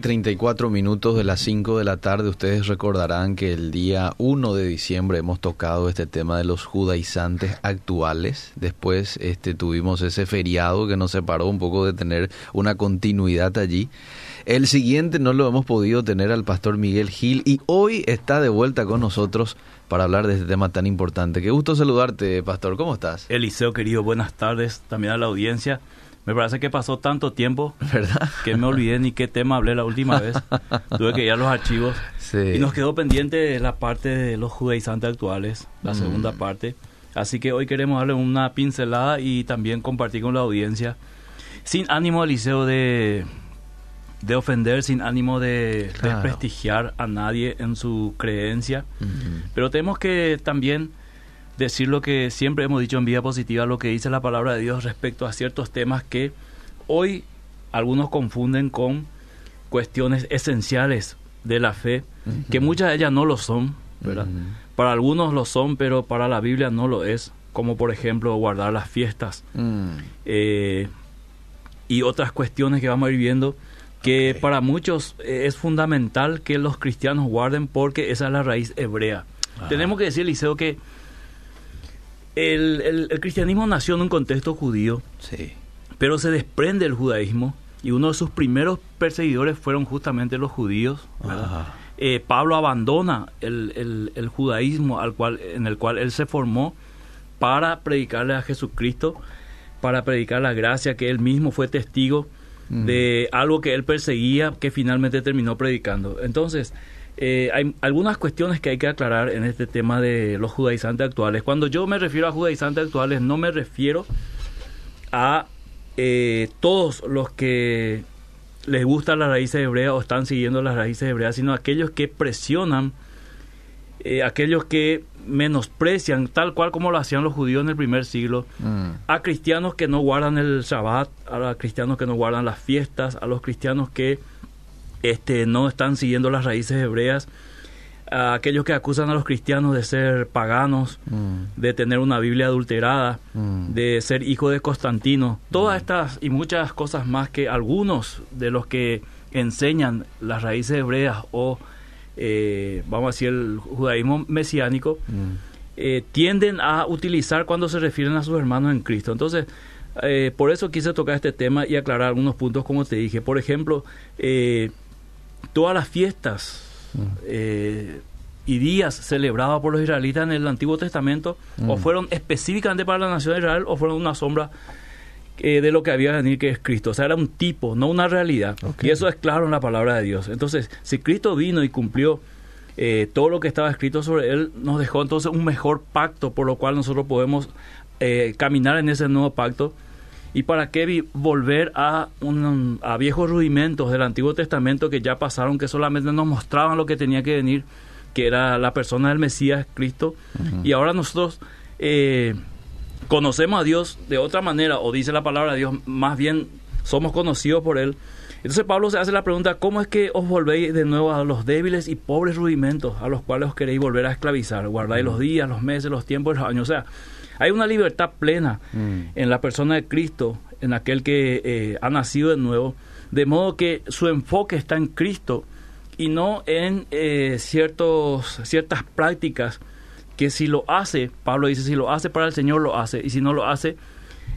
34 minutos de las 5 de la tarde, ustedes recordarán que el día 1 de diciembre hemos tocado este tema de los judaizantes actuales. Después este, tuvimos ese feriado que nos separó un poco de tener una continuidad allí. El siguiente no lo hemos podido tener al pastor Miguel Gil y hoy está de vuelta con nosotros para hablar de este tema tan importante. Qué gusto saludarte, pastor. ¿Cómo estás? Eliseo, querido, buenas tardes también a la audiencia. Me parece que pasó tanto tiempo ¿verdad? que me olvidé ni qué tema hablé la última vez. Tuve que ir a los archivos. Sí. Y nos quedó pendiente la parte de los judaizantes actuales, la Mm. segunda parte. Así que hoy queremos darle una pincelada y también compartir con la audiencia. Sin ánimo, Eliseo, de, de ofender, sin ánimo de Claro. desprestigiar a nadie en su creencia. Ujú. Pero tenemos que también decir lo que siempre hemos dicho en vía positiva, lo que dice la palabra de Dios respecto a ciertos temas que hoy algunos confunden con cuestiones esenciales de la fe, que muchas de ellas no lo son, ¿verdad? Para algunos lo son, pero para la Biblia no lo es, como por ejemplo guardar las fiestas Mm. eh, y otras cuestiones que vamos a ir viendo que para muchos eh, es fundamental que los cristianos guarden porque esa es la raíz hebrea. Ah. Tenemos que decir, Liceo, que el, el- el cristianismo nació en un contexto judío, Sí. pero se desprende del judaísmo y uno de sus primeros perseguidores fueron justamente los judíos. Eh, Pablo abandona el, el- el judaísmo al cual, en el cual él se formó para predicarle a Jesucristo, para predicar la gracia, que él mismo fue testigo Mm. de algo que él perseguía, que finalmente terminó predicando. Entonces, eh, hay algunas cuestiones que hay que aclarar en este tema de los judaizantes actuales. Cuando yo me refiero a judaizantes actuales, no me refiero a eh, todos los que les gustan las raíces hebreas o están siguiendo las raíces hebreas, sino aquellos que presionan, eh, aquellos que menosprecian, tal cual como lo hacían los judíos en el primer siglo, Mm. a cristianos que no guardan el Shabbat, a los cristianos que no guardan las fiestas, a los cristianos que este, no están siguiendo las raíces hebreas, a aquellos que acusan a los cristianos de ser paganos, Mm. de tener una Biblia adulterada, Mm. de ser hijo de Constantino. Todas estas y muchas cosas más que algunos de los que enseñan las raíces hebreas o, eh, vamos a decir, el judaísmo mesiánico, Mm. eh, tienden a utilizar cuando se refieren a sus hermanos en Cristo. Entonces, eh, por eso quise tocar este tema y aclarar algunos puntos, como te dije. Por ejemplo, eh, todas las fiestas Mm. eh, y días celebrados por los israelitas en el Antiguo Testamento o Mm. fueron específicamente para la nación de Israel o fueron una sombra eh, de lo que había de venir que es Cristo. O sea, era un tipo, no una realidad. Y eso es claro en la palabra de Dios. Entonces, si Cristo vino y cumplió eh, todo lo que estaba escrito sobre él, nos dejó entonces un mejor pacto por lo cual nosotros podemos eh, caminar en ese nuevo pacto. ¿Y para qué volver a, un- a viejos rudimentos del Antiguo Testamento que ya pasaron, que solamente nos mostraban lo que tenía que venir, que era la persona del Mesías, Cristo? Y ahora nosotros eh, conocemos a Dios de otra manera, o dice la palabra de Dios, más bien somos conocidos por Él. Entonces Pablo se hace la pregunta, ¿cómo es que os volvéis de nuevo a los débiles y pobres rudimentos a los cuales os queréis volver a esclavizar? Guardáis los días, los meses, los tiempos, los años. O sea, hay una libertad plena Mm. en la persona de Cristo, en aquel que eh, ha nacido de nuevo, de modo que su enfoque está en Cristo y no en eh, ciertos, ciertas prácticas que si lo hace, Pablo dice, si lo hace para el Señor, lo hace, y si no lo hace,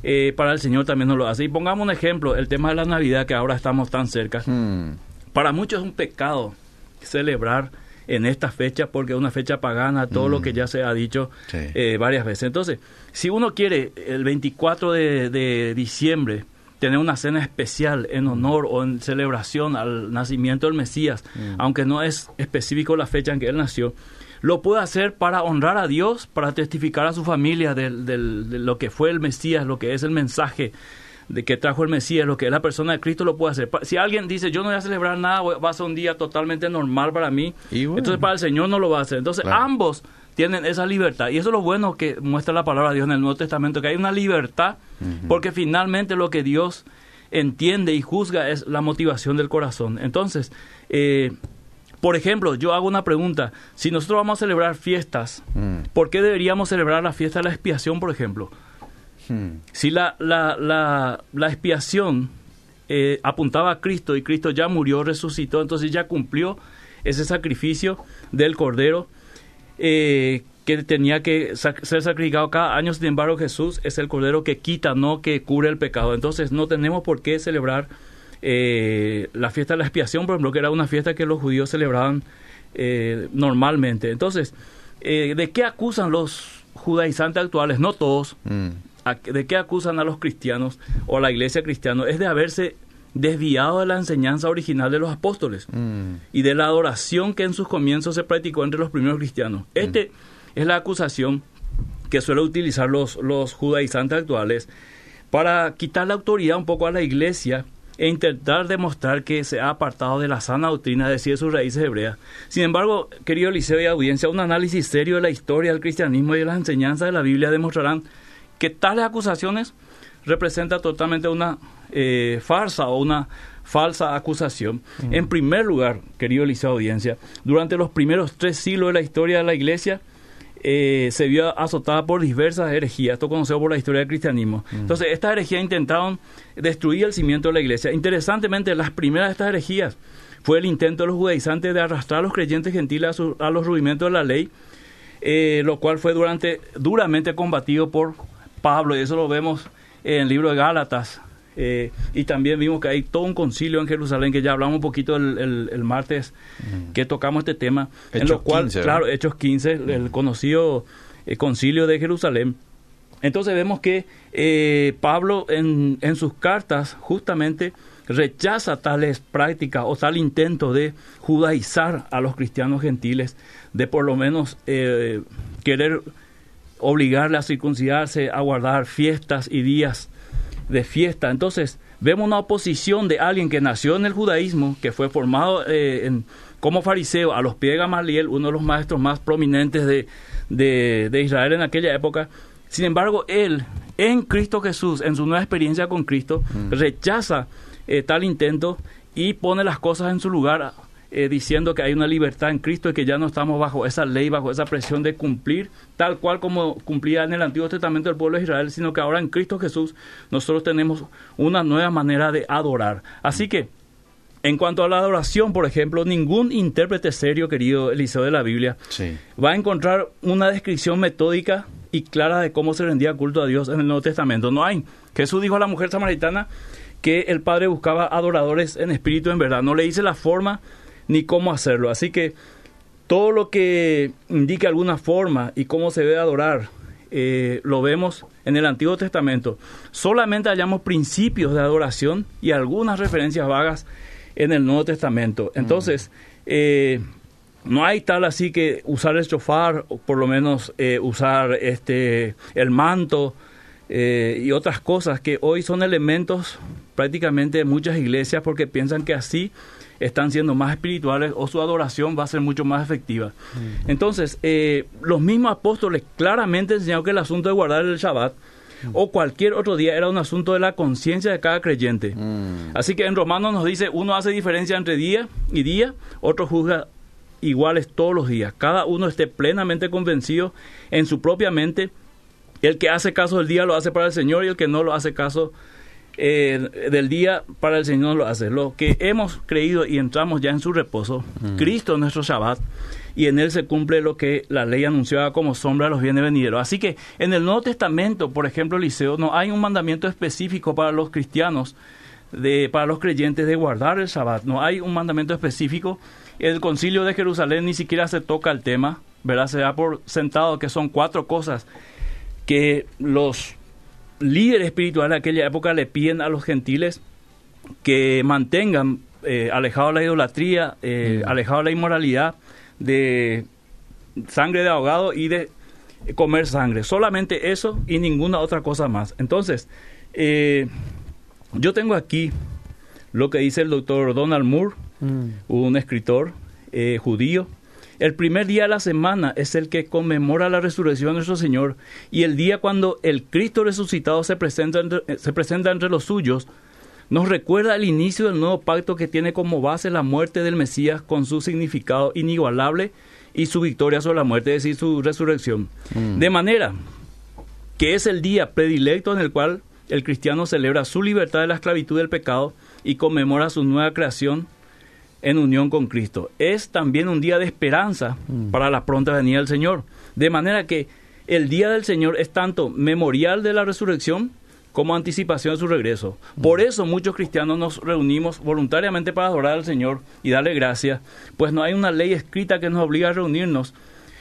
eh, para el Señor también no lo hace. Y pongamos un ejemplo, el tema de la Navidad, que ahora estamos tan cerca. Mm. Para muchos es un pecado celebrar en esta fecha porque es una fecha pagana, todo lo Mm. que ya se ha dicho Sí. eh, varias veces. Entonces, si uno quiere el 24 de, de diciembre tener una cena especial en honor o en celebración al nacimiento del Mesías, Mm. aunque no es específico la fecha en que él nació, lo puede hacer para honrar a Dios, para testificar a su familia del- del- de lo que fue el Mesías, lo que es el mensaje de que trajo el Mesías, lo que es la persona de Cristo, lo puede hacer. Si alguien dice, yo no voy a celebrar nada, va a ser un día totalmente normal para mí, Y bueno. entonces para el Señor no lo va a hacer. Entonces Claro. ambos tienen esa libertad. Y eso es lo bueno que muestra la palabra de Dios en el Nuevo Testamento, que hay una libertad, porque finalmente lo que Dios entiende y juzga es la motivación del corazón. Entonces, eh, por ejemplo, yo hago una pregunta. Si nosotros vamos a celebrar fiestas, Mm. ¿por qué deberíamos celebrar la fiesta de la expiación, por ejemplo? Mm. Si la, la, la, la expiación eh, apuntaba a Cristo y Cristo ya murió, resucitó, entonces ya cumplió ese sacrificio del Cordero eh, que tenía que ser sacrificado cada año. Sin embargo, Jesús es el Cordero que quita, no que cubre el pecado. Entonces no tenemos por qué celebrar eh, la fiesta de la expiación, por ejemplo, que era una fiesta que los judíos celebraban normalmente. Entonces, ¿de qué acusan los judaizantes actuales? No todos. Mm de qué acusan a los cristianos o a la iglesia cristiana es de haberse desviado de la enseñanza original de los apóstoles mm. y de la adoración que en sus comienzos se practicó entre los primeros cristianos. Mm. Este es la acusación que suelen utilizar los, los judaizantes actuales para quitar la autoridad un poco a la iglesia e intentar demostrar que se ha apartado de la sana doctrina, de decir sus raíces hebreas. Sin embargo, querido liceo y audiencia, un análisis serio de la historia del cristianismo y de las enseñanzas de la Biblia demostrarán que tales acusaciones representan totalmente una eh, farsa o una falsa acusación. En primer lugar, querido Eliseo Audiencia, durante los primeros tres siglos de la historia de la Iglesia, eh, se vio azotada por diversas herejías, esto conocido por la historia del cristianismo. Entonces, estas herejías intentaron destruir el cimiento de la iglesia. Interesantemente, las primeras de estas herejías fue el intento de los judaizantes de arrastrar a los creyentes gentiles a, los rudimentos de la ley, eh, lo cual fue durante, duramente combatido por Pablo, y eso lo vemos en el libro de Gálatas. Eh, y también vimos que hay todo un concilio en Jerusalén, que ya hablamos un poquito el, martes mm. que tocamos este tema. en lo cual, claro, Hechos 15, el conocido eh, concilio de Jerusalén. Entonces vemos que eh, Pablo en, en, sus cartas justamente rechaza tales prácticas o tal intento de judaizar a los cristianos gentiles, de por lo menos querer obligarle a circuncidarse, a guardar fiestas y días de fiesta. Entonces, vemos una oposición de alguien que nació en el judaísmo, que fue formado eh, como fariseo a los pies de Gamaliel, uno de los maestros más prominentes de, de, Israel en aquella época. Sin embargo, él, en Cristo Jesús, en su nueva experiencia con Cristo, mm. rechaza eh, tal intento y pone las cosas en su lugar eh, diciendo que hay una libertad en Cristo y que ya no estamos bajo esa ley, bajo esa presión de cumplir tal cual como cumplía en el Antiguo Testamento el pueblo de Israel, sino que ahora en Cristo Jesús nosotros tenemos una nueva manera de adorar. Así que, en cuanto a la adoración, por ejemplo, ningún intérprete serio, querido Eliseo de la Biblia, va a encontrar una descripción metódica y clara de cómo se rendía culto a Dios en el Nuevo Testamento. No hay. Jesús dijo a la mujer samaritana que el Padre buscaba adoradores en espíritu en verdad. No le dice la forma ni cómo hacerlo. Así que todo lo que indique alguna forma y cómo se debe adorar, eh, lo vemos en el Antiguo Testamento. Solamente hallamos principios de adoración y algunas referencias vagas en el Nuevo Testamento. Entonces, eh, no hay tal así que usar el chofar, o por lo menos eh, usar este el manto y otras cosas que hoy son elementos prácticamente de muchas iglesias porque piensan que así están siendo más espirituales o su adoración va a ser mucho más efectiva. Mm. Entonces, eh, los mismos apóstoles claramente enseñaron que el asunto de guardar el Shabbat mm. o cualquier otro día era un asunto de la conciencia de cada creyente. Mm. Así que en Romanos nos dice, uno hace diferencia entre día y día, otro juzga iguales todos los días. Cada uno esté plenamente convencido en su propia mente. El que hace caso del día lo hace para el Señor y el que no lo hace caso eh, del día para el Señor lo hace. Lo que hemos creído y entramos ya en su reposo, mm. Cristo nuestro Shabbat, y en él se cumple lo que la ley anunciaba como sombra de los bienes venideros. Así que en el Nuevo Testamento, por ejemplo, Liceo, no hay un mandamiento específico para los cristianos, de, para los creyentes de guardar el Shabbat. No hay un mandamiento específico. El concilio de Jerusalén ni siquiera se toca el tema, ¿verdad? Se da por sentado que son cuatro cosas que los líderes espirituales de aquella época le piden a los gentiles que mantengan eh, alejado de la idolatría, eh, mm. alejado de la inmoralidad, de sangre de ahogado y de comer sangre. Solamente eso y ninguna otra cosa más. Entonces, eh, yo tengo aquí lo que dice el doctor Donald Moore, mm. un escritor judío, el primer día de la semana es el que conmemora la resurrección de nuestro Señor y el día cuando el Cristo resucitado se presenta entre, eh, se presenta entre los suyos nos recuerda el inicio del nuevo pacto que tiene como base la muerte del Mesías con su significado inigualable y su victoria sobre la muerte, es decir, su resurrección. Mm. De manera que es el día predilecto en el cual el cristiano celebra su libertad de la esclavitud del pecado y conmemora su nueva creación en unión con Cristo. Es también un día de esperanza mm. para la pronta venida del Señor. De manera que el día del Señor es tanto memorial de la resurrección como anticipación de su regreso. Por mm. eso muchos cristianos nos reunimos voluntariamente para adorar al Señor y darle gracias, pues no hay una ley escrita que nos obliga a reunirnos.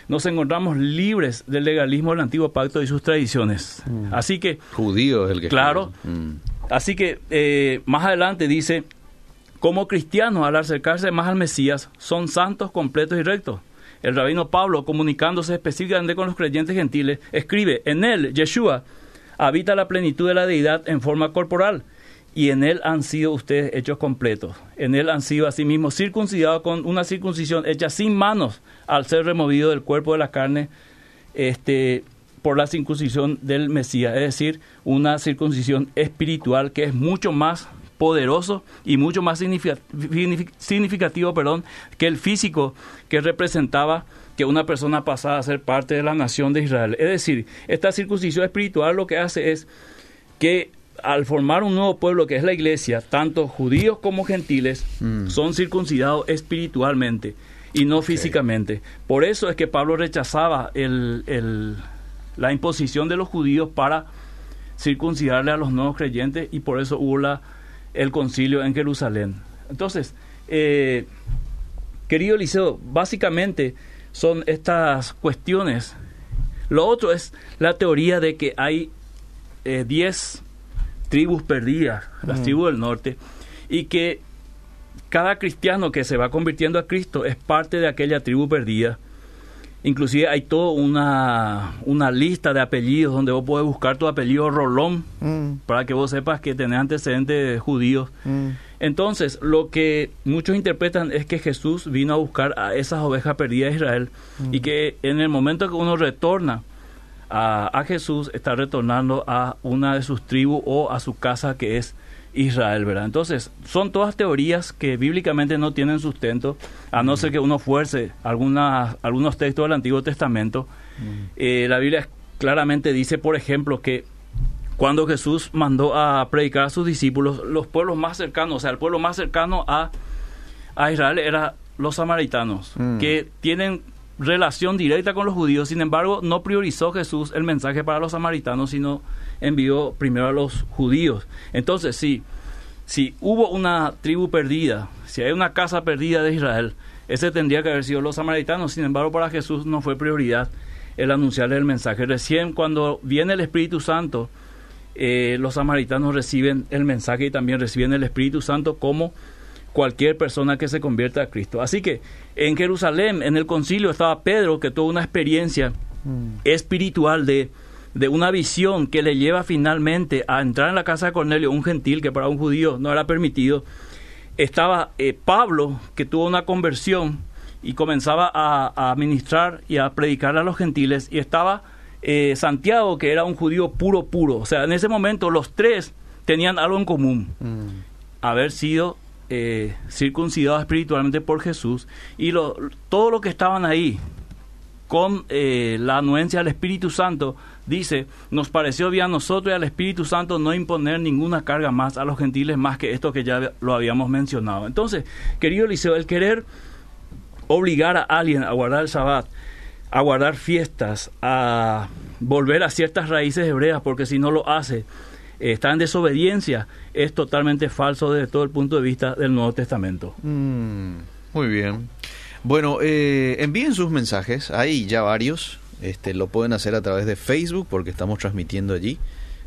Nos encontramos libres del legalismo del antiguo pacto y sus tradiciones. Mm. Así que... Judío es el que... Claro. Así que eh, más adelante dice, como cristianos, al acercarse más al Mesías, son santos, completos y rectos. El rabino Pablo, comunicándose específicamente con los creyentes gentiles, escribe, en él, Yeshua, habita la plenitud de la deidad en forma corporal, y en él han sido ustedes hechos completos. En él han sido asimismo circuncidados con una circuncisión hecha sin manos, al ser removido del cuerpo de la carne, este, por la circuncisión del Mesías, es decir, una circuncisión espiritual que es mucho más poderoso y mucho más significativo perdón, que el físico que representaba que una persona pasara a ser parte de la nación de Israel. Es decir, esta circuncisión espiritual lo que hace es que al formar un nuevo pueblo que es la iglesia, tanto judíos como gentiles mm. son circuncidados espiritualmente y no físicamente. Por eso es que Pablo rechazaba el, la imposición de los judíos para circuncidarle a los nuevos creyentes y por eso hubo la el concilio en Jerusalén. Entonces, eh, querido Eliseo, básicamente son estas cuestiones. Lo otro es la teoría de que hay 10 eh, tribus perdidas, las tribus del norte, y que cada cristiano que se va convirtiendo a Cristo es parte de aquella tribu perdida Inclusive hay toda una, una, lista de apellidos donde vos podés buscar tu apellido Rolón mm. para que vos sepas que tenés antecedentes judíos. Mm. Entonces, lo que muchos interpretan es que Jesús vino a buscar a esas ovejas perdidas de Israel y mm. que en el momento que uno retorna a, a Jesús, está retornando a una de sus tribus o a su casa que es Israel, ¿verdad? Entonces, son todas teorías que bíblicamente no tienen sustento, a no ser que uno fuerce algunas, algunos textos del Antiguo Testamento. Eh, la Biblia claramente dice, por ejemplo, que cuando Jesús mandó a predicar a sus discípulos, los pueblos más cercanos, o sea, el pueblo más cercano a, a Israel era los samaritanos, mm. que tienen relación directa con los judíos, sin embargo, no priorizó Jesús el mensaje para los samaritanos, sino envió primero a los judíos. Entonces, sí, si hubo una tribu perdida, si hay una casa perdida de Israel, ese tendría que haber sido los samaritanos. Sin embargo, para Jesús no fue prioridad el anunciarle el mensaje. Recién cuando viene el Espíritu Santo, eh, los samaritanos reciben el mensaje y también reciben el Espíritu Santo como cualquier persona que se convierta a Cristo. Así que en Jerusalén, en el concilio, estaba Pedro, que tuvo una experiencia mm. espiritual de de una visión que le lleva finalmente a entrar en la casa de Cornelio, un gentil que para un judío no era permitido, estaba eh, Pablo, que tuvo una conversión y comenzaba a, ministrar y a predicar a los gentiles, y estaba eh, Santiago, que era un judío puro, puro. O sea, en ese momento los tres tenían algo en común, mm. haber sido eh, circuncidados espiritualmente por Jesús, y lo, todo lo que estaban ahí, con la anuencia del Espíritu Santo, dice, nos pareció bien a nosotros y al Espíritu Santo no imponer ninguna carga más a los gentiles más que esto que ya lo habíamos mencionado. Entonces, querido Eliseo, el querer obligar a alguien a guardar el Sabbat, a guardar fiestas, a volver a ciertas raíces hebreas, porque si no lo hace, está en desobediencia, es totalmente falso desde todo el punto de vista del Nuevo Testamento. Mm, muy bien. Bueno, eh, envíen sus mensajes, hay ya varios, este, lo pueden hacer a través de Facebook porque estamos transmitiendo allí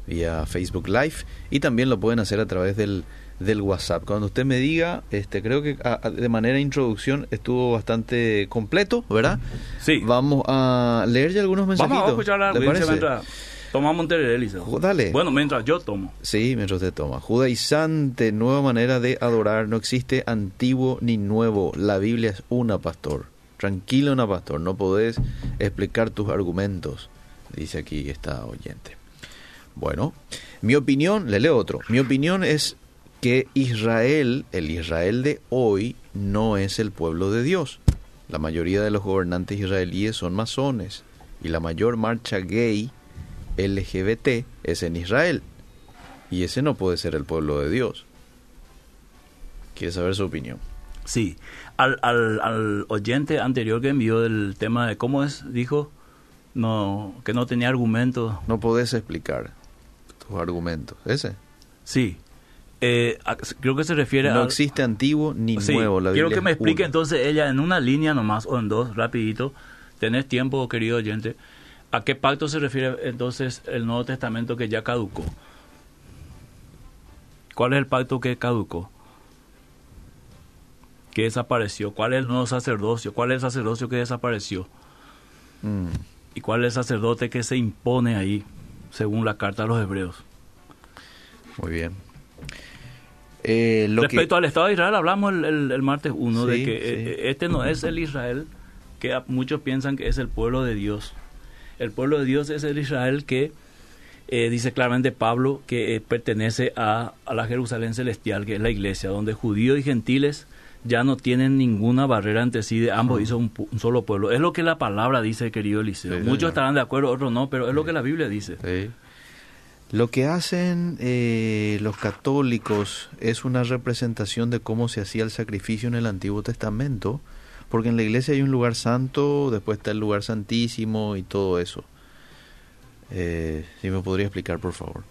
vía Facebook Live y también lo pueden hacer a través del, del WhatsApp. Cuando usted me diga, este, creo que de manera introducción estuvo bastante completo, ¿verdad? Sí. Vamos a leer ya algunos mensajitos. Vamos a escuchar la mientras tomamos un Dale. Bueno, mientras yo tomo. Sí, mientras usted toma. Judaizante, nueva manera de adorar. No existe antiguo ni nuevo. La Biblia es una, pastor. Tranquilo, no, pastor, no podés explicar tus argumentos, dice aquí esta oyente. Bueno, mi opinión, le leo otro, mi opinión es que Israel, el Israel de hoy, no es el pueblo de Dios. La mayoría de los gobernantes israelíes son masones y la mayor marcha gay LGBT es en Israel. Y ese no puede ser el pueblo de Dios. quiere saber su opinión. Sí, al, al, al oyente anterior que envió del tema de cómo es, dijo no que no tenía argumentos. No podés explicar tus argumentos. ¿Ese? Sí. Eh, a- creo que se refiere No a... existe antiguo ni Sí, nuevo. La quiero Biblia que me explique una. entonces ella en una línea nomás o en dos, rapidito. Tenés tiempo, querido oyente. ¿A qué pacto se refiere entonces el Nuevo Testamento que ya caducó? ¿Cuál es el pacto que caducó? Que desapareció. ¿Cuál es el nuevo sacerdocio? ¿Cuál es el sacerdocio que desapareció? Mm, ¿Y cuál es el sacerdote que se impone ahí, según la carta a los hebreos? muy bien. Eh, lo que- Respecto al Estado de Israel, hablamos el, el- el martes 1 de que sí. eh, este no es el Israel que muchos piensan que es el pueblo de Dios. El pueblo de Dios es el Israel que eh, dice claramente Pablo que eh, pertenece a, a la Jerusalén celestial, que es la iglesia, donde judíos y gentiles ya no tienen ninguna barrera entre sí, de ambos hizo un, pu- un solo pueblo. Es lo que la palabra dice, querido Eliseo. Sí, Muchos señor. estarán de acuerdo, otros no, pero es lo que la Biblia dice. Sí. Lo que hacen eh, los católicos es una representación de cómo se hacía el sacrificio en el Antiguo Testamento, porque en la iglesia hay un lugar santo, después está el lugar santísimo y todo eso. Eh, si me podría explicar, por favor.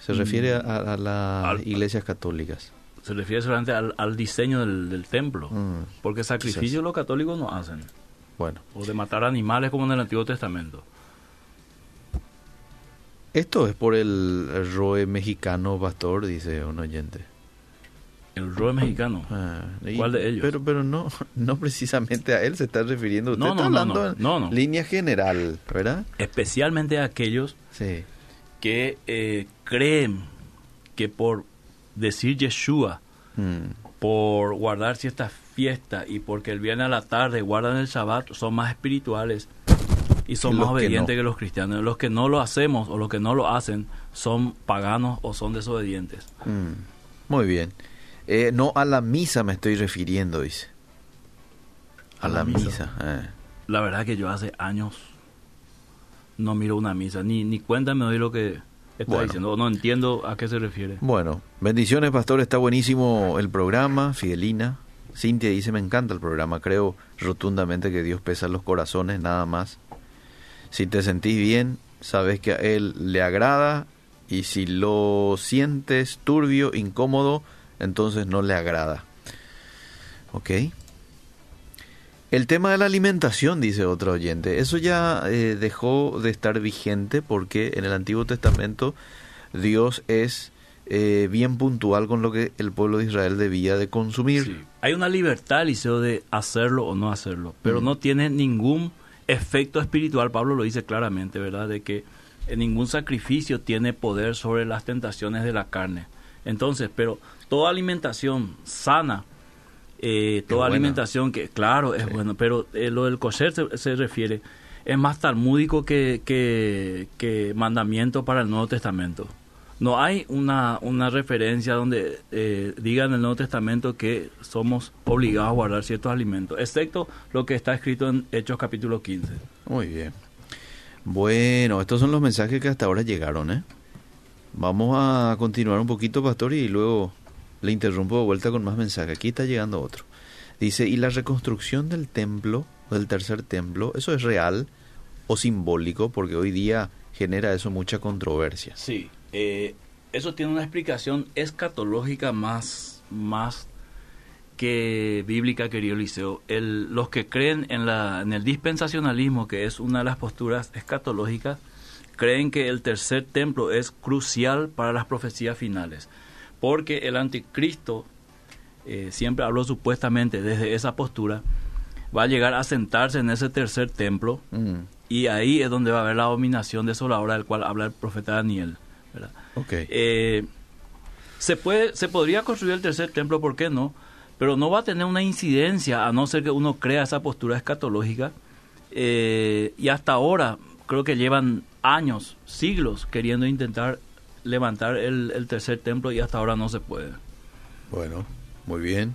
Se Mm. refiere a, a las Al- iglesias católicas. Se refiere solamente al, al diseño del, del templo, Mm, porque sacrificios los católicos no hacen. Bueno, o de matar animales como en el Antiguo Testamento. esto es por el roe mexicano pastor, dice un oyente. El rol mexicano. Ah, y- ¿Cuál de ellos? Pero, pero no, no precisamente a él se está refiriendo. Usted No, está no, no, hablando no, en línea general, ¿verdad? Especialmente aquellos Sí. que eh, creen que por decir Yeshua, Mm, por guardar ciertas fiestas y porque el viernes a la tarde guardan el Shabbat, son más espirituales y son más que obedientes que los cristianos. Los que no lo hacemos o los que no lo hacen son paganos o son desobedientes. mm. Muy bien. Eh, no a la misa me estoy refiriendo, dice. A, A la, la misa. misa. eh. La verdad que yo hace años no miro una misa, ni, ni cuenta me doy lo que está Bueno. diciendo, o no entiendo a qué se refiere. Bueno, bendiciones, pastor. Está buenísimo el programa. Fidelina. Cintia dice, me encanta el programa. Creo rotundamente que Dios pesa los corazones, nada más. Si te sentís bien, sabes que a Él le agrada. Y si lo sientes turbio, incómodo, entonces no le agrada. ¿Ok? El tema de la alimentación, dice otro oyente, eso ya eh, dejó de estar vigente porque en el Antiguo Testamento Dios es eh, bien puntual con lo que el pueblo de Israel debía de consumir. Sí. Hay una libertad, Liceo, de hacerlo o no hacerlo, pero Mm. no tiene ningún efecto espiritual. Pablo lo dice claramente, ¿verdad? De que eh, ningún sacrificio tiene poder sobre las tentaciones de la carne. Entonces, pero toda alimentación sana, eh, toda buena. alimentación que, claro, es Sí. bueno, pero eh, lo del kosher se, se refiere, es más talmúdico que, que, que mandamiento para el Nuevo Testamento. No hay una, una referencia donde eh, diga en el Nuevo Testamento que somos obligados a guardar ciertos alimentos, excepto lo que está escrito en Hechos capítulo 15. Muy bien. Bueno, estos son los mensajes que hasta ahora llegaron, ¿eh? Vamos a continuar un poquito, pastor, y luego le interrumpo de vuelta con más mensajes. Aquí está llegando otro. Dice, ¿y la reconstrucción del templo, del tercer templo, eso es real o simbólico? Porque hoy día genera eso mucha controversia. Sí, eh, eso tiene una explicación escatológica más, más que bíblica, querido Liceo. El, los que creen en, la, en el dispensacionalismo, que es una de las posturas escatológicas, creen que el tercer templo es crucial para las profecías finales, porque el anticristo, eh, siempre habló supuestamente desde esa postura, va a llegar a sentarse en ese tercer templo Mm, y ahí es donde va a haber la dominación desoladora del cual habla el profeta Daniel. ¿verdad? ok. Eh, se, puede, se podría construir el tercer templo, ¿por qué no? Pero no va a tener una incidencia a no ser que uno crea esa postura escatológica. Eh, y hasta ahora creo que llevan años, siglos, queriendo intentar levantar el, el tercer templo y hasta ahora no se puede. Bueno, muy bien.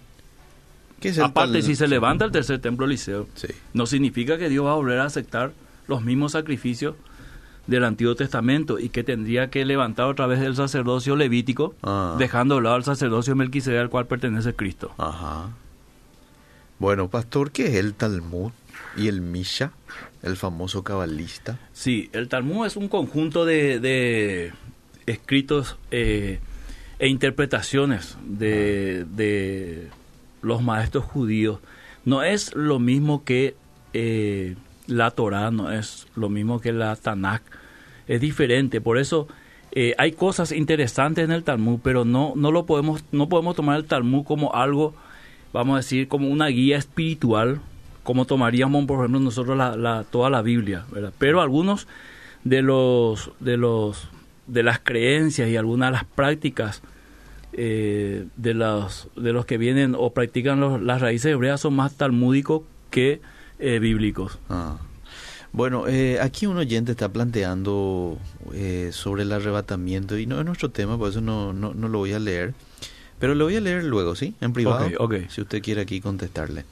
¿Qué es el Aparte, tal- si se levanta el tercer templo Sí. no significa que Dios va a volver a aceptar los mismos sacrificios del Antiguo Testamento y que tendría que levantar otra vez el sacerdocio levítico, Ah. dejando de lado el sacerdocio Melquisedec al cual pertenece Cristo. Ajá. Bueno, pastor, ¿qué es el Talmud y el Misha, el famoso cabalista? Sí, el Talmud es un conjunto de, de escritos eh, e interpretaciones de, de los maestros judíos. No es lo mismo que eh, la Torah, no es lo mismo que la Tanakh. Es diferente, por eso eh, hay cosas interesantes en el Talmud, pero no, no lo podemos, no podemos tomar el Talmud como algo, vamos a decir, como una guía espiritual, como tomaríamos, por ejemplo, nosotros la, la- toda la Biblia, ¿verdad? Pero algunos de los, de los, de las creencias y algunas de las prácticas eh, de los, de los que vienen o practican los- las raíces hebreas son más talmúdicos que eh, bíblicos. Ah. Bueno, eh, aquí un oyente está planteando eh, sobre el arrebatamiento y no es nuestro tema, por eso no, no, no lo voy a leer. Pero lo voy a leer luego, ¿sí? En privado. Si usted quiere aquí contestarle.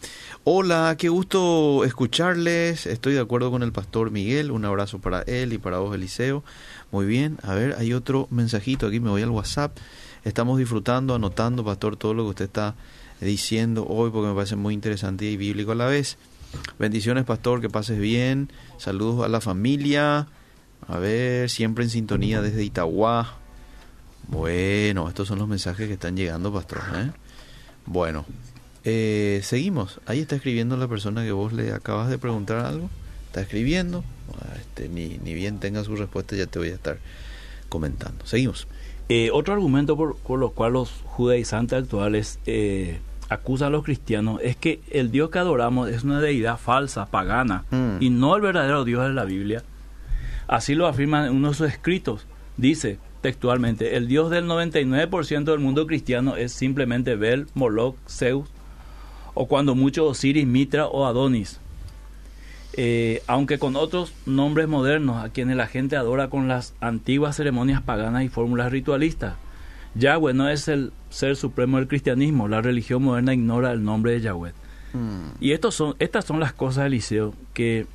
Hola, qué gusto escucharles. Estoy de acuerdo con el pastor Miguel. Un abrazo para él y para vos, Eliseo. Muy bien. A ver, hay otro mensajito aquí. Me voy al WhatsApp. Estamos disfrutando, anotando, pastor, todo lo que usted está diciendo hoy porque me parece muy interesante y bíblico a la vez. Bendiciones, pastor, que pases bien. Saludos a la familia. A ver, siempre en sintonía desde Itagua. Bueno, estos son los mensajes que están llegando, pastor. ¿eh? Bueno, eh, seguimos. Ahí está escribiendo la persona que vos le acabas de preguntar algo. Está escribiendo. Ah, Este, ni, ni bien tenga su respuesta, ya te voy a estar comentando. Seguimos. Eh, otro argumento por, por lo cual los judaizantes actuales eh, acusan a los cristianos es que el Dios que adoramos es una deidad falsa, pagana, Mm. y no el verdadero Dios de la Biblia. Así lo afirma en uno de sus escritos. Dice textualmente, el Dios del 99% del mundo cristiano es simplemente Bel, Moloch, Zeus, o cuando mucho Osiris, Mitra o Adonis. Eh, aunque con otros nombres modernos a quienes la gente adora con las antiguas ceremonias paganas y fórmulas ritualistas. Yahweh no es el ser supremo del cristianismo, la religión moderna ignora el nombre de Yahweh. Y estos son, estas son las cosas, Eliseo, que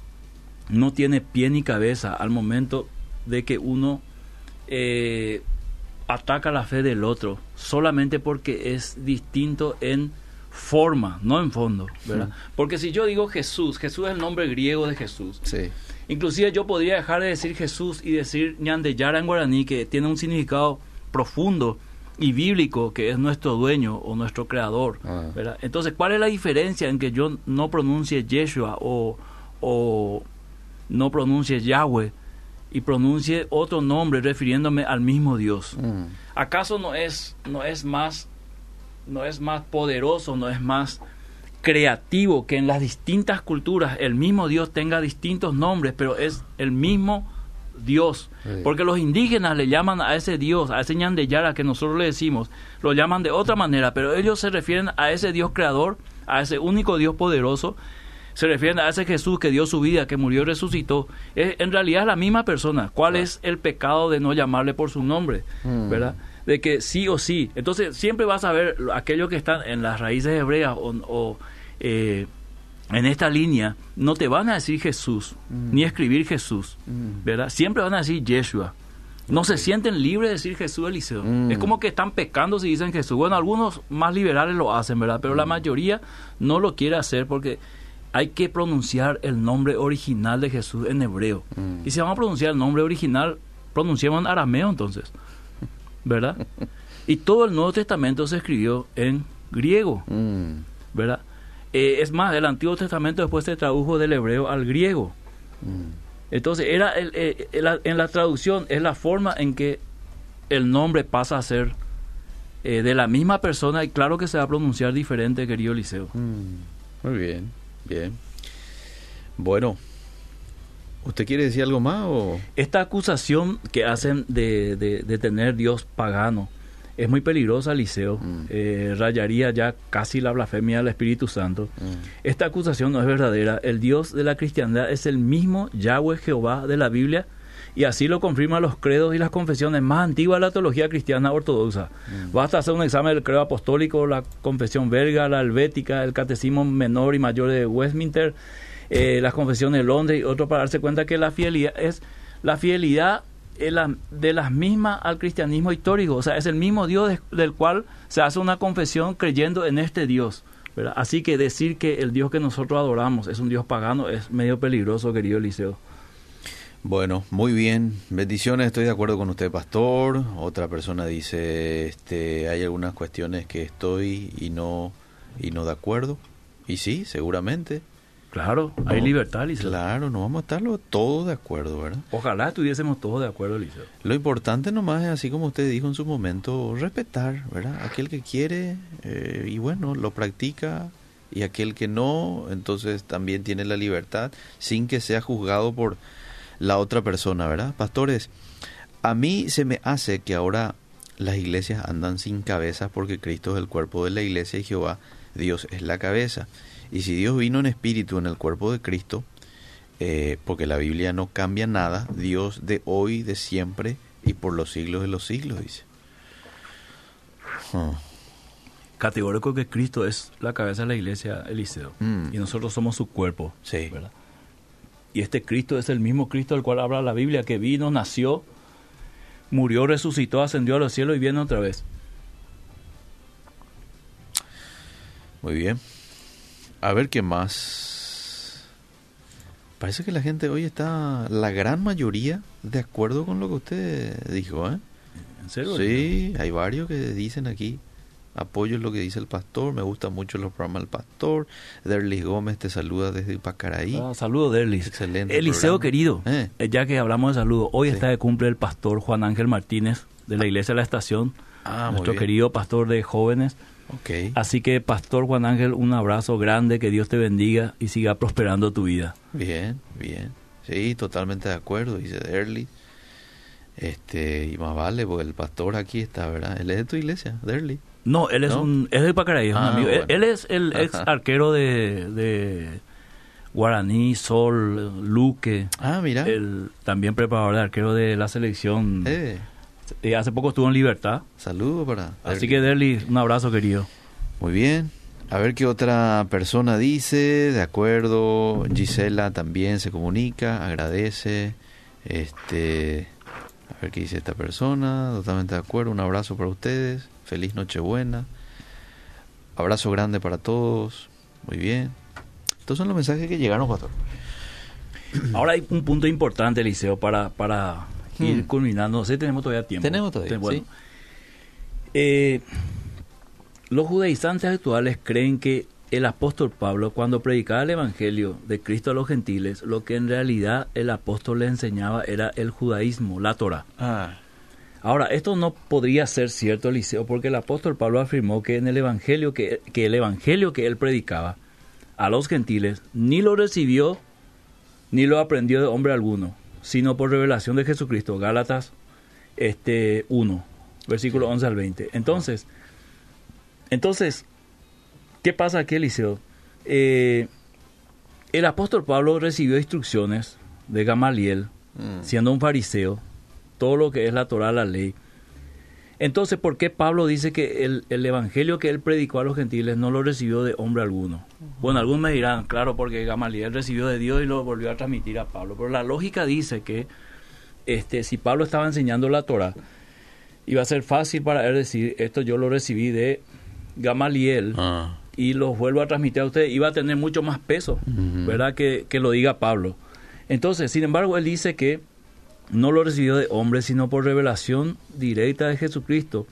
no tiene pie ni cabeza al momento de que uno eh, ataca la fe del otro, solamente porque es distinto en forma, no en fondo, ¿verdad? Porque si yo digo Jesús, Jesús es el nombre griego de Jesús. Sí. Inclusive yo podría dejar de decir Jesús y decir Ñandeyara en guaraní, que tiene un significado profundo y bíblico, que es nuestro dueño o nuestro creador. Ah. ¿verdad? Entonces, ¿cuál es la diferencia en que yo no pronuncie Yeshua o, o no pronuncie Yahweh y pronuncie otro nombre refiriéndome al mismo Dios? Mm. ¿Acaso no es, no es más no es más poderoso, no es más creativo que en las distintas culturas el mismo Dios tenga distintos nombres, pero es el mismo Dios? Sí. Porque los indígenas le llaman a ese Dios, a ese Ñandeyara que nosotros le decimos, lo llaman de otra manera, pero ellos se refieren a ese Dios creador, a ese único Dios poderoso, se refieren a ese Jesús que dio su vida, que murió y resucitó. Es, en realidad es la misma persona. ¿Cuál es el pecado de no llamarle por su nombre? Mm. ¿Verdad? De que sí o sí. Entonces siempre vas a ver aquellos que están en las raíces hebreas o, o, eh, en esta línea, no te van a decir Jesús, ni escribir Jesús. Mm. ¿Verdad? Siempre van a decir Yeshua. No se sienten libres de decir Jesús Eliseo. Mm. Es como que están pecando si dicen Jesús. Bueno, algunos más liberales lo hacen, ¿verdad? Pero la mayoría no lo quiere hacer porque hay que pronunciar el nombre original de Jesús en hebreo. Mm. Y si vamos a pronunciar el nombre original, pronunciamos en arameo entonces. ¿Verdad? Y todo el Nuevo Testamento se escribió en griego. Mm. ¿Verdad? Eh, es más, el Antiguo Testamento después se tradujo del hebreo al griego. Mm. Entonces, era el- eh, eh, en la traducción es la forma en que el nombre pasa a ser eh, de la misma persona y claro que se va a pronunciar diferente, querido Liceo. Mm. Muy bien, bien. Bueno, ¿usted quiere decir algo más o...? Esta acusación que hacen de, de- de tener Dios pagano es muy peligrosa, Liceo. Mm. Eh, rayaría ya casi la blasfemia del Espíritu Santo. Mm. Esta acusación no es verdadera. El Dios de la cristiandad es el mismo Yahweh Jehová de la Biblia y así lo confirman los credos y las confesiones más antiguas de la teología cristiana ortodoxa. Basta hacer un examen del credo apostólico, la confesión belga, la helvética, el catecismo menor y mayor de Westminster, eh, las confesiones de Londres y otro para darse cuenta que la fidelidad es la fidelidad de las mismas al cristianismo histórico, o sea, es el mismo Dios de- del cual se hace una confesión creyendo en este Dios. ¿verdad? Así que decir que el Dios que nosotros adoramos es un Dios pagano es medio peligroso, querido Eliseo. Bueno, muy bien. Bendiciones, estoy de acuerdo con usted, pastor. Otra persona dice, este, hay algunas cuestiones que estoy y no y no de acuerdo. Y sí, seguramente. Claro, hay libertad, Eliseo. Claro, no vamos a estarlo todos de acuerdo, ¿verdad? Ojalá estuviésemos todos de acuerdo, Eliseo. Lo importante nomás es, así como usted dijo en su momento, respetar, ¿verdad? Aquel que quiere eh, y bueno, lo practica y aquel que no, entonces también tiene la libertad sin que sea juzgado por la otra persona, ¿verdad? Pastores, a mí se me hace que ahora las iglesias andan sin cabeza porque Cristo es el cuerpo de la iglesia y Jehová, Dios es la cabeza. Y si Dios vino en espíritu en el cuerpo de Cristo, eh, porque la Biblia no cambia nada, Dios de hoy, de siempre y por los siglos de los siglos, dice. Ah, Categórico que Cristo es la cabeza de la iglesia, Eliseo. Mm. Y nosotros somos su cuerpo. Sí. ¿verdad? Y este Cristo es el mismo Cristo del cual habla la Biblia, que vino, nació, murió, resucitó, ascendió a los cielos y viene otra vez. Muy bien. A ver qué más. Parece que la gente hoy está, la gran mayoría, de acuerdo con lo que usted dijo, ¿eh? ¿En serio? Sí, hay varios que dicen aquí. Apoyo lo que dice el pastor, me gustan mucho los programas del pastor. Derlis Gómez te saluda desde Pacaraí. Ah, saludos, Derlis. Excelente Eliseo programa. querido, Eh. eh, ya que hablamos de saludos, hoy Sí. está de cumple el pastor Juan Ángel Martínez de la Iglesia de la Estación, Ah, nuestro querido pastor de jóvenes. Ok. Así que, pastor Juan Ángel, un abrazo grande, que Dios te bendiga y siga prosperando tu vida. Bien, bien. Sí, totalmente de acuerdo, dice Derly. Este, y más vale, porque el pastor aquí está, ¿verdad? Él es de tu iglesia, Derly. No, él es ¿No? un es de Pacaraí, es un Ah, amigo. Él- bueno. Él, es el ex arquero de, de Guaraní, Sol, Luque. Ah, mira. El, también preparador de arquero de la selección. Eh, Eh, hace poco estuvo en Libertad. saludo para Así que, Derly, un abrazo, querido. Muy bien. A ver qué otra persona dice. De acuerdo. Gisela también se comunica, agradece. Este, a ver qué dice esta persona. Totalmente de acuerdo. Un abrazo para ustedes. Feliz Nochebuena. Abrazo grande para todos. Muy bien. Estos son los mensajes que llegaron, pastor. Ahora hay un punto importante, Eliseo, para, para ir Hmm. culminando. No sé, tenemos todavía tiempo. Tenemos todavía, bueno. sí. Eh, los judaizantes actuales creen que el apóstol Pablo, cuando predicaba el evangelio de Cristo a los gentiles, lo que en realidad el apóstol le enseñaba era el judaísmo, la Torah. Ah, Ahora, esto no podría ser cierto, Eliseo, porque el apóstol Pablo afirmó que en el evangelio que, que el evangelio que él predicaba a los gentiles ni lo recibió ni lo aprendió de hombre alguno, sino por revelación de Jesucristo. Gálatas este 1, versículo 11 al 20. Entonces, entonces, ¿qué pasa aquí, Eliseo? Eh, el apóstol Pablo recibió instrucciones de Gamaliel, mm, siendo un fariseo, todo lo que es la Torah, la ley. Entonces, ¿por qué Pablo dice que el, el evangelio que él predicó a los gentiles no lo recibió de hombre alguno? Bueno, algunos me dirán, claro, porque Gamaliel recibió de Dios y lo volvió a transmitir a Pablo. Pero la lógica dice que este, si Pablo estaba enseñando la Torah, iba a ser fácil para él decir, esto yo lo recibí de Gamaliel ah, y los vuelvo a transmitir a ustedes, iba a tener mucho más peso. ¿verdad? Que, que lo diga Pablo. Entonces, sin embargo, él dice que no lo recibió de hombre, sino por revelación directa de Jesucristo.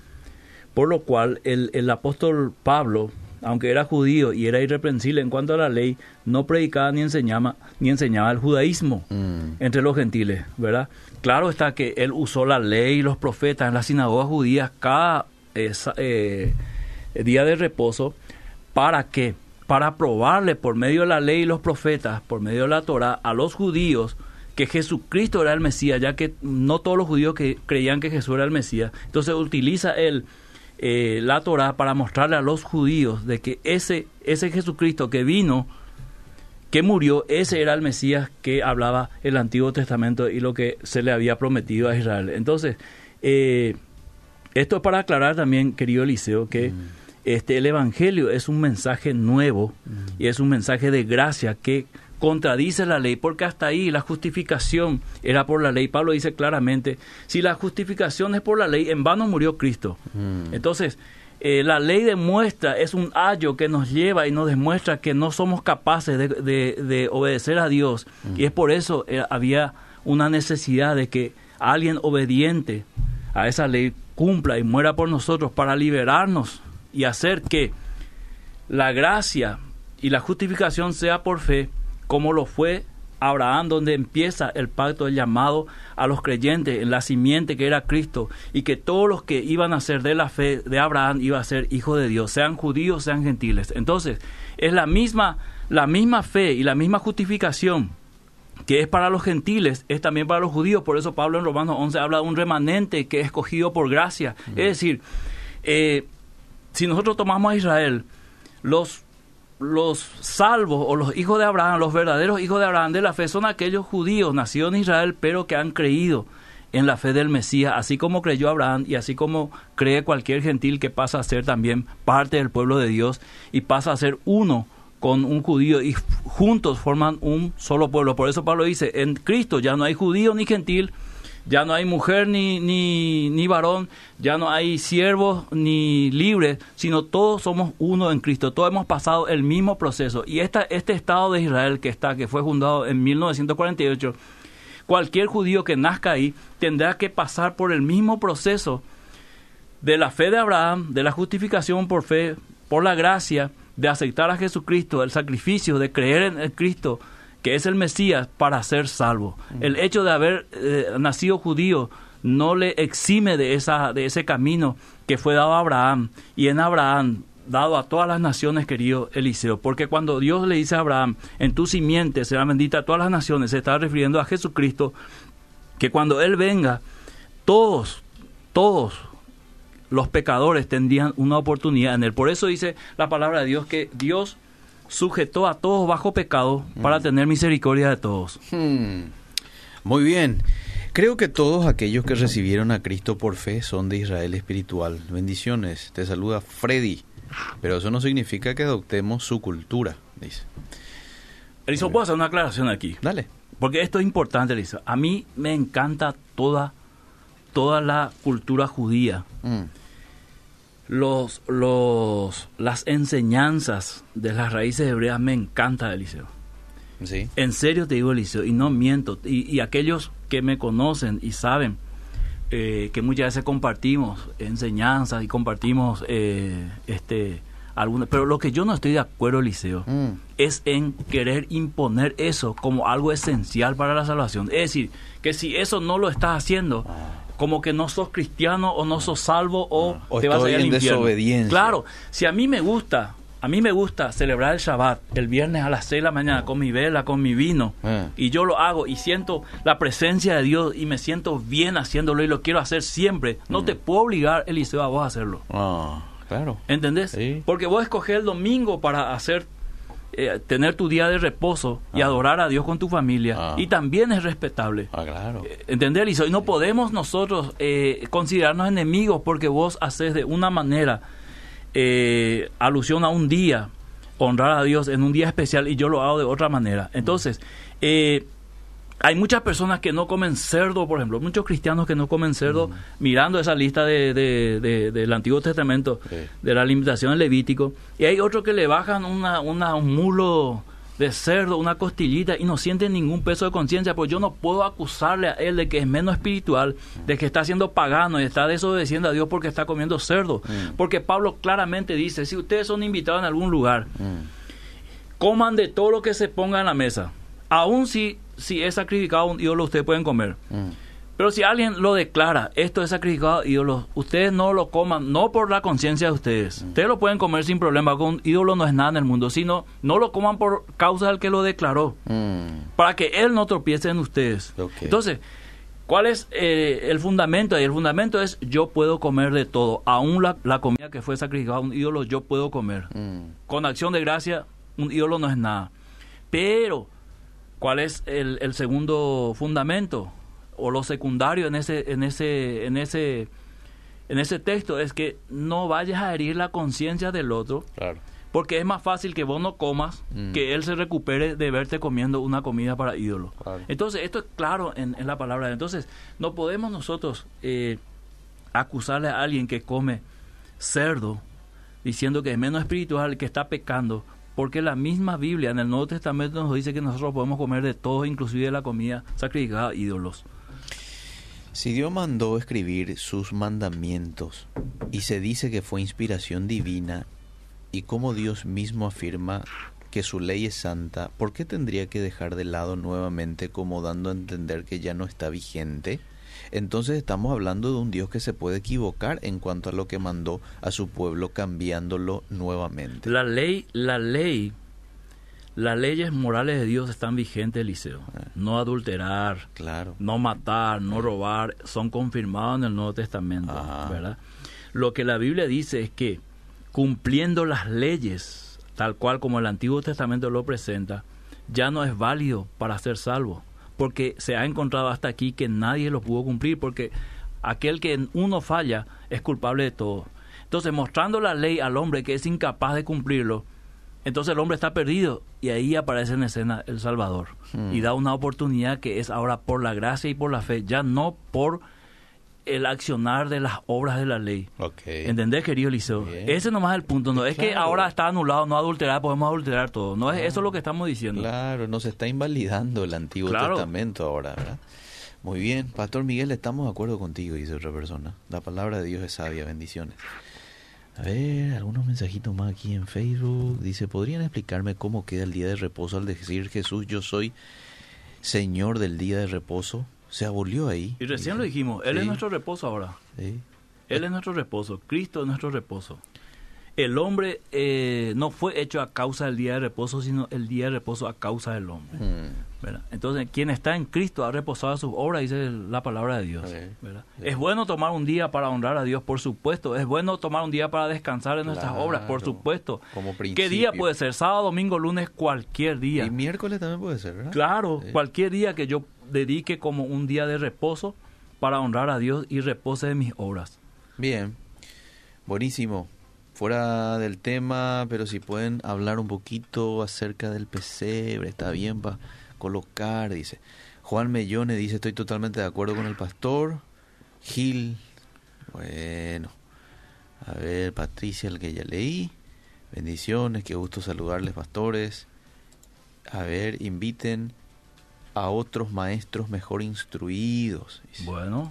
Por lo cual, el, el apóstol Pablo, aunque era judío y era irreprensible en cuanto a la ley, no predicaba ni enseñaba, ni enseñaba el judaísmo mm, entre los gentiles, ¿verdad? Claro está que él usó la ley y los profetas en las sinagogas judías cada eh, eh, día de reposo. ¿Para qué? Para probarle por medio de la ley y los profetas, por medio de la Torah, a los judíos que Jesucristo era el Mesías, ya que no todos los judíos que creían que Jesús era el Mesías. Entonces utiliza él eh, la Torah para mostrarle a los judíos de que ese, ese Jesucristo que vino que murió, ese era el Mesías que hablaba el Antiguo Testamento y lo que se le había prometido a Israel. Entonces, eh, esto es para aclarar también, querido Eliseo, que este, el Evangelio es un mensaje nuevo y es un mensaje de gracia que contradice la ley, porque hasta ahí la justificación era por la ley. Pablo dice claramente, si la justificación es por la ley, en vano murió Cristo. Mm. Entonces, eh, la ley demuestra, es un ayo que nos lleva y nos demuestra que no somos capaces de, de- de obedecer a Dios. Y es por eso eh, había una necesidad de que alguien obediente a esa ley cumpla y muera por nosotros para liberarnos y hacer que la gracia y la justificación sea por fe, como lo fue Abraham, donde empieza el pacto del llamado a los creyentes en la simiente que era Cristo, y que todos los que iban a ser de la fe de Abraham iban a ser hijos de Dios, sean judíos, sean gentiles. Entonces, es la misma, la misma fe y la misma justificación que es para los gentiles, es también para los judíos. Por eso Pablo en Romanos 11 habla de un remanente que es escogido por gracia. Es decir, eh, si nosotros tomamos a Israel, los, los salvos o los hijos de Abraham, los verdaderos hijos de Abraham de la fe, son aquellos judíos nacidos en Israel, pero que han creído en la fe del Mesías, así como creyó Abraham y así como cree cualquier gentil que pasa a ser también parte del pueblo de Dios y pasa a ser uno con un judío y juntos forman un solo pueblo. Por eso Pablo dice, en Cristo ya no hay judío ni gentil, ya no hay mujer ni, ni, ni varón, ya no hay siervos ni libres, sino todos somos uno en Cristo, todos hemos pasado el mismo proceso. Y esta, este Estado de Israel que está, que fue fundado en 1948, cualquier judío que nazca ahí tendrá que pasar por el mismo proceso de la fe de Abraham, de la justificación por fe, por la gracia, de aceptar a Jesucristo, el sacrificio, de creer en el Cristo, que es el Mesías, para ser salvo. El hecho de haber eh, nacido judío no le exime de, esa, de ese camino que fue dado a Abraham y en Abraham dado a todas las naciones, querido Eliseo, porque cuando Dios le dice a Abraham, en tu simiente será bendita todas las naciones, se está refiriendo a Jesucristo, que cuando Él venga, todos, todos los pecadores tendrían una oportunidad en Él. Por eso dice la palabra de Dios que Dios sujetó a todos bajo pecado para tener misericordia de todos. Hmm. Muy bien. Creo que todos aquellos que recibieron a Cristo por fe son de Israel espiritual. Bendiciones. Te saluda Freddy. Pero eso no significa que adoptemos su cultura, dice. Eliseo, ¿puedo hacer una aclaración aquí? Dale. Porque esto es importante, Eliseo. A mí me encanta toda, toda la cultura judía. Mm. Los, los, las enseñanzas de las raíces hebreas me encanta, Eliseo. Sí. En serio te digo, Eliseo, y no miento. Y, y aquellos que me conocen y saben eh, que muchas veces compartimos enseñanzas y compartimos eh, este algunas, pero lo que yo no estoy de acuerdo, Eliseo, Mm. es en querer imponer eso como algo esencial para la salvación. Es decir, que si eso no lo estás haciendo, como que no sos cristiano o no sos salvo o, O te vas a ir al infierno. Claro, si a mí me gusta, a mí me gusta celebrar el Shabbat el viernes a las 6 de la mañana con mi vela, con mi vino, Ah. y yo lo hago y siento la presencia de Dios y me siento bien haciéndolo y lo quiero hacer siempre, no Mm. te puedo obligar, Eliseo, a vos a hacerlo. Ah, claro. ¿Entendés? Sí. Porque vos escoges el domingo para hacer eh, tener tu día de reposo y Ah. adorar a Dios con tu familia Ah. y también es respetable. Ah, claro. ¿Entendés, Eliseo? Y no podemos nosotros eh, considerarnos enemigos porque vos haces de una manera eh, alusión a un día, honrar a Dios en un día especial y yo lo hago de otra manera. Entonces, eh, hay muchas personas que no comen cerdo, por ejemplo, muchos cristianos que no comen cerdo, mirando esa lista de, de- de- del Antiguo Testamento, de la limitación Levítico, y hay otros que le bajan una, una- un mulo de cerdo, una costillita, y no sienten ningún peso de conciencia, pues yo no puedo acusarle a él de que es menos espiritual, de que está siendo pagano y está desobedeciendo a Dios porque está comiendo cerdo. Mm. Porque Pablo claramente dice, si ustedes son invitados en algún lugar, Mm. coman de todo lo que se ponga en la mesa. Aún si, si es sacrificado un ídolo, ustedes pueden comer. Mm. Pero si alguien lo declara, esto es sacrificado a ídolos, ustedes no lo coman, no por la conciencia de ustedes. Ustedes lo pueden comer sin problema, con un ídolo no es nada en el mundo, sino no lo coman por causa del que lo declaró, Mm. para que él no tropiece en ustedes. Entonces, ¿cuál es eh, el fundamento? ahí? el fundamento es yo puedo comer de todo, aún la, la comida que fue sacrificada a un ídolo, yo puedo comer Mm. con acción de gracia, un ídolo no es nada. Pero, ¿cuál es el, el segundo fundamento? O lo secundario en ese, en ese, en ese, en ese texto es que no vayas a herir la conciencia del otro Claro. Porque es más fácil que vos no comas Mm. que él se recupere de verte comiendo una comida para ídolo. Claro. Entonces, esto es claro en, en la palabra. Entonces, no podemos nosotros eh, acusarle a alguien que come cerdo diciendo que es menos espiritual, que está pecando, porque la misma Biblia en el Nuevo Testamento nos dice que nosotros podemos comer de todo, inclusive de la comida sacrificada a ídolos. Si Dios mandó escribir sus mandamientos y se dice que fue inspiración divina y como Dios mismo afirma que su ley es santa, ¿por qué tendría que dejar de lado nuevamente como dando a entender que ya no está vigente? Entonces estamos hablando de un Dios que se puede equivocar en cuanto a lo que mandó a su pueblo cambiándolo nuevamente. La ley, la ley, las leyes morales de Dios están vigentes, Eliseo. No adulterar, Claro. no matar, no robar, son confirmados en el Nuevo Testamento, Ajá. ¿verdad? Lo que la Biblia dice es que cumpliendo las leyes, tal cual como el Antiguo Testamento lo presenta, ya no es válido para ser salvo, porque se ha encontrado hasta aquí que nadie lo pudo cumplir, porque aquel que en uno falla es culpable de todo. Entonces, mostrando la ley al hombre que es incapaz de cumplirlo, entonces el hombre está perdido y ahí aparece en escena el Salvador Hmm. y da una oportunidad que es ahora por la gracia y por la fe, ya no por el accionar de las obras de la ley. Ok. ¿Entendés, querido Eliseo? Bien. Ese nomás es el punto. No es que ahora está anulado, no adulterar, podemos adulterar todo. No es eso lo que estamos diciendo. Claro, nos está invalidando el Antiguo Claro. Testamento ahora, ¿verdad? Muy bien, Pastor Miguel, estamos de acuerdo contigo, dice otra persona. La palabra de Dios es sabia, bendiciones. A ver, algunos mensajitos más aquí en Facebook. Dice, ¿podrían explicarme cómo queda el día de reposo al decir Jesús, yo soy Señor del día de reposo? Se abolió ahí. Y recién lo dijimos, Él es nuestro reposo ahora. sí. Él es nuestro reposo, Cristo es nuestro reposo. El hombre eh, no fue hecho a causa del día de reposo, sino el día de reposo a causa del hombre. Hmm, ¿verdad? Entonces, quien está en Cristo ha reposado sus obras, dice la palabra de Dios. Es bueno tomar un día para honrar a Dios, por supuesto. Es bueno tomar un día para descansar en nuestras obras, por supuesto. como ¿Qué día puede ser? Sábado, domingo, lunes, cualquier día. Y miércoles también puede ser, ¿verdad? Claro, Sí. cualquier día que yo dedique como un día de reposo para honrar a Dios y repose de mis obras. Bien, buenísimo. Fuera del tema, pero si pueden hablar un poquito acerca del pesebre, está bien para colocar, dice. Juan Mellone dice, estoy totalmente de acuerdo con el pastor. Gil, bueno. A ver, Patricia, el que ya leí. Bendiciones, qué gusto saludarles, pastores. A ver, inviten a otros maestros mejor instruidos. dice. Bueno,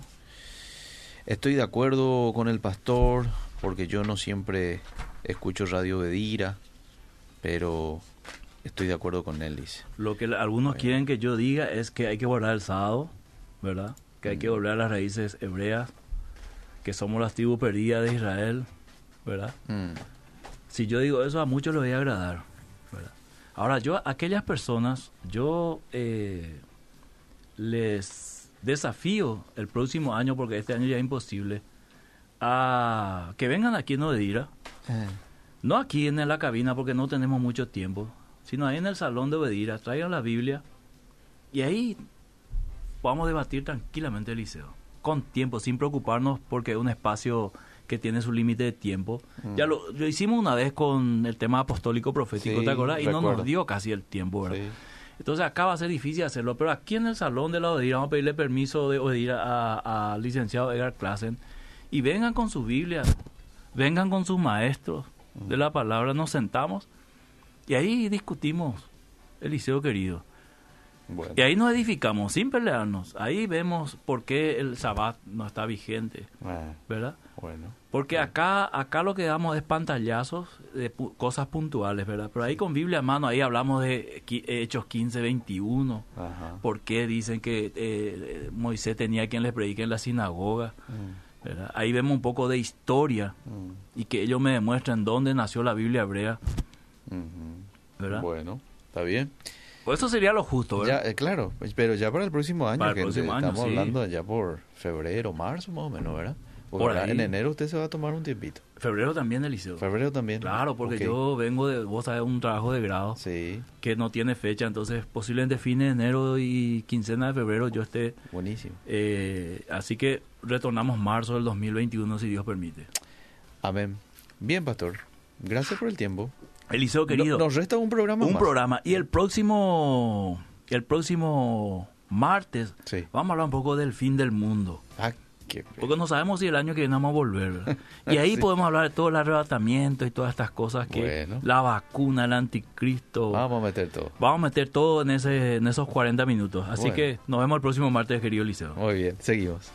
Estoy de acuerdo con el pastor porque yo no siempre escucho Radio Bedira, pero estoy de acuerdo con él, dice. lo que algunos quieren que yo diga es que hay que guardar el sábado, ¿verdad? Que hay que volver a las raíces hebreas, que somos las tribus perdidas de Israel, ¿verdad? Mm, Si yo digo eso, a muchos les voy a agradar. ¿verdad? Ahora, yo, a aquellas personas, yo eh, les desafío el próximo año, porque este año ya es imposible, a que vengan aquí en Odedira, eh, no aquí en la cabina porque no tenemos mucho tiempo, sino ahí en el salón de Obedira, traigan la Biblia y ahí podamos debatir tranquilamente el liceo, con tiempo, sin preocuparnos porque es un espacio que tiene su límite de tiempo. Mm. Ya lo, lo hicimos una vez con el tema apostólico profético, Sí, ¿te acuerdas? Y no nos dio casi el tiempo, ¿verdad? sí. Entonces acá va a ser difícil hacerlo, pero aquí en el salón de la Odira vamos a pedirle permiso de Odira a- al licenciado Edgar Klassen y vengan con su Biblia, vengan con sus maestros de la palabra, nos sentamos y ahí discutimos el liceo querido. Bueno, Y ahí nos edificamos sin pelearnos, ahí vemos por qué el sabbat no está vigente, ah, ¿verdad? bueno. Porque acá, acá lo que damos es pantallazos de pu- cosas puntuales, ¿verdad? Pero ahí con Biblia a mano, ahí hablamos de Hechos 15, 21. Ajá. ¿Por qué dicen que eh, Moisés tenía quien les predique en la sinagoga? Mm, ¿verdad? Ahí vemos un poco de historia mm, y que ellos me demuestran dónde nació la Biblia hebrea, Bueno, está bien. Pues eso sería lo justo, eh, claro, pero ya para el próximo año, Para el gente, próximo año, estamos sí. hablando ya por febrero, marzo más o menos, ¿verdad? Porque Por ahora ahí. en enero usted se va a tomar un tiempito. Febrero también, Eliseo. Febrero también. Claro, porque yo vengo de, vos sabés, un trabajo de grado Sí, que no tiene fecha, entonces posiblemente fin de enero y quincena de febrero yo esté buenísimo. Eh, así que retornamos marzo del 2021 si Dios permite. Amén. Bien, pastor. Gracias por el tiempo. Eliseo querido. nos resta un programa Un más. programa. Y el próximo, el próximo martes Sí. vamos a hablar un poco del fin del mundo. Ah, qué Porque no sabemos si el año que viene vamos a volver. ¿verdad? Y ahí Sí. podemos hablar de todo el arrebatamiento y todas estas cosas que Bueno. la vacuna, el anticristo. Vamos a meter todo. Vamos a meter todo en ese en esos 40 minutos. Así Bueno. que nos vemos el próximo martes, querido Liceo. Muy bien, seguimos.